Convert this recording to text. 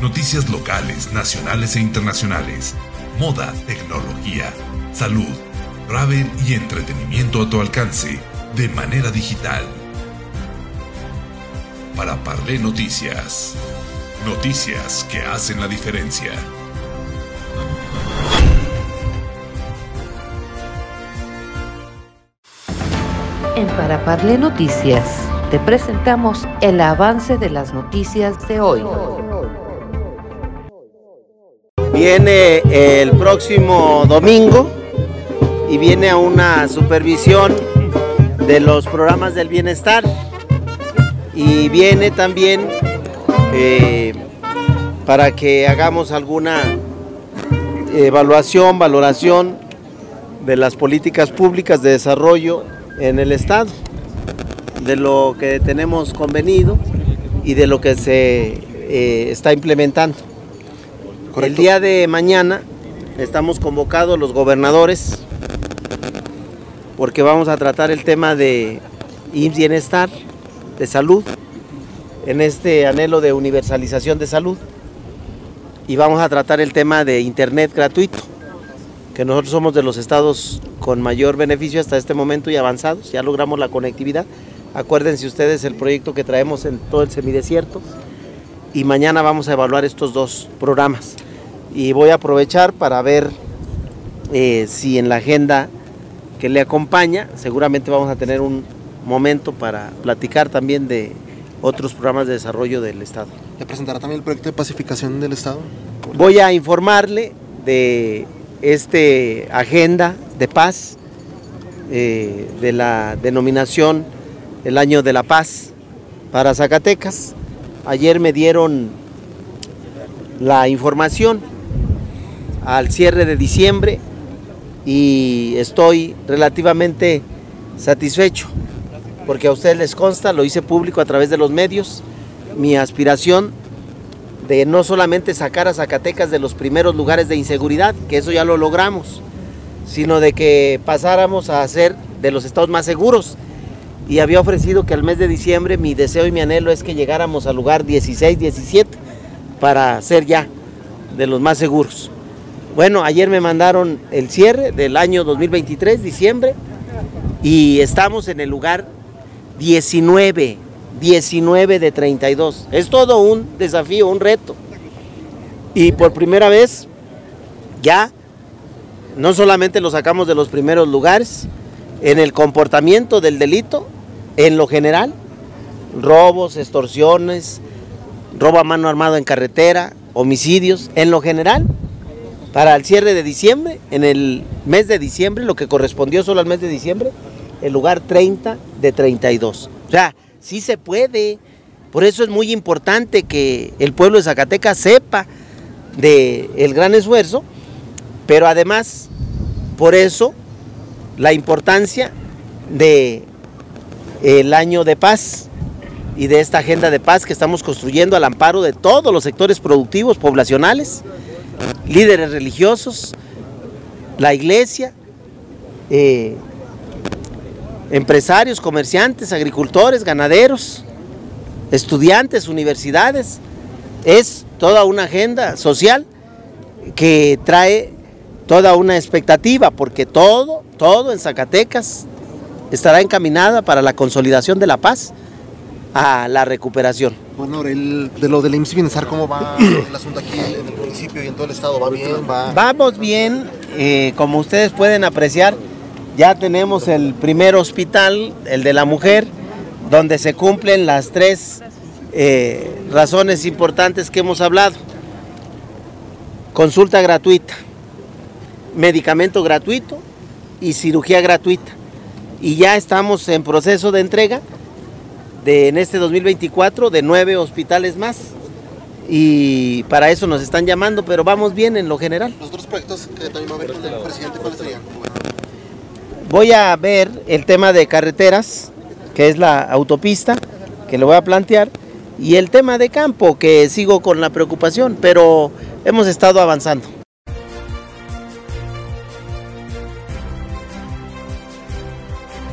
Noticias locales, nacionales e internacionales. Moda, tecnología, salud, travel y entretenimiento a tu alcance de manera digital. Para Parle Noticias. Noticias que hacen la diferencia. En Para Parle Noticias te presentamos el avance de las noticias de hoy. Viene el próximo domingo y viene a una supervisión de los programas del bienestar y viene también eh, para que hagamos alguna evaluación, valoración de las políticas públicas de desarrollo en el Estado, de lo que tenemos convenido y de lo que se eh, está implementando. El día de mañana estamos convocados los gobernadores porque vamos a tratar el tema de bienestar, de salud, en este anhelo de universalización de salud. Y vamos a tratar el tema de internet gratuito, que nosotros somos de los estados con mayor beneficio hasta este momento y avanzados, ya logramos la conectividad. Acuérdense ustedes el proyecto que traemos en todo el semidesierto y mañana vamos a evaluar estos dos programas y voy a aprovechar para ver eh, si en la agenda que le acompaña, seguramente vamos a tener un momento para platicar también de otros programas de desarrollo del Estado. ¿Le presentará también el proyecto de pacificación del Estado? Voy a informarle de este agenda de paz, eh, de la denominación el año de la paz para Zacatecas. Ayer me dieron la información al cierre de diciembre y estoy relativamente satisfecho porque a ustedes les consta, lo hice público a través de los medios, mi aspiración de no solamente sacar a Zacatecas de los primeros lugares de inseguridad, que eso ya lo logramos, sino de que pasáramos a ser de los estados más seguros. Y había ofrecido que al mes de diciembre mi deseo y mi anhelo es que llegáramos al lugar 16, 17 para ser ya de los más seguros. Bueno, ayer me mandaron el cierre del año 2023, diciembre, y estamos en el lugar 19, 19 de 32. Es todo un desafío, un reto. Y por primera vez, ya, no solamente lo sacamos de los primeros lugares, en el comportamiento del delito, en lo general, robos, extorsiones, robo a mano armado en carretera, homicidios, en lo general, para el cierre de diciembre, en el mes de diciembre, lo que correspondió solo al mes de diciembre, el lugar 30 de 32. O sea, sí se puede. Por eso es muy importante que el pueblo de Zacatecas sepa del el gran esfuerzo, pero además, por eso, la importancia de el año de paz y de esta agenda de paz que estamos construyendo al amparo de todos los sectores productivos, poblacionales, líderes religiosos, la iglesia, eh, empresarios, comerciantes, agricultores, ganaderos, estudiantes, universidades. Es toda una agenda social que trae toda una expectativa, porque todo, todo en Zacatecas estará encaminada para la consolidación de la paz, a la recuperación. Bueno, el, de lo del IMSS Bienestar, ¿cómo va el asunto aquí en el municipio y en todo el estado? ¿Va bien? Va... Vamos bien, eh, como ustedes pueden apreciar, ya tenemos el primer hospital, el de la mujer, donde se cumplen las tres eh, razones importantes que hemos hablado. Consulta gratuita, medicamento gratuito y cirugía gratuita. Y ya estamos en proceso de entrega de, en este 2024 de nueve hospitales más. Y para eso nos están llamando, pero vamos bien en lo general. ¿Los otros proyectos que también va a haber con el presidente cuáles serían? Voy a ver el tema de carreteras, que es la autopista, que le voy a plantear, y el tema de campo, que sigo con la preocupación, pero hemos estado avanzando.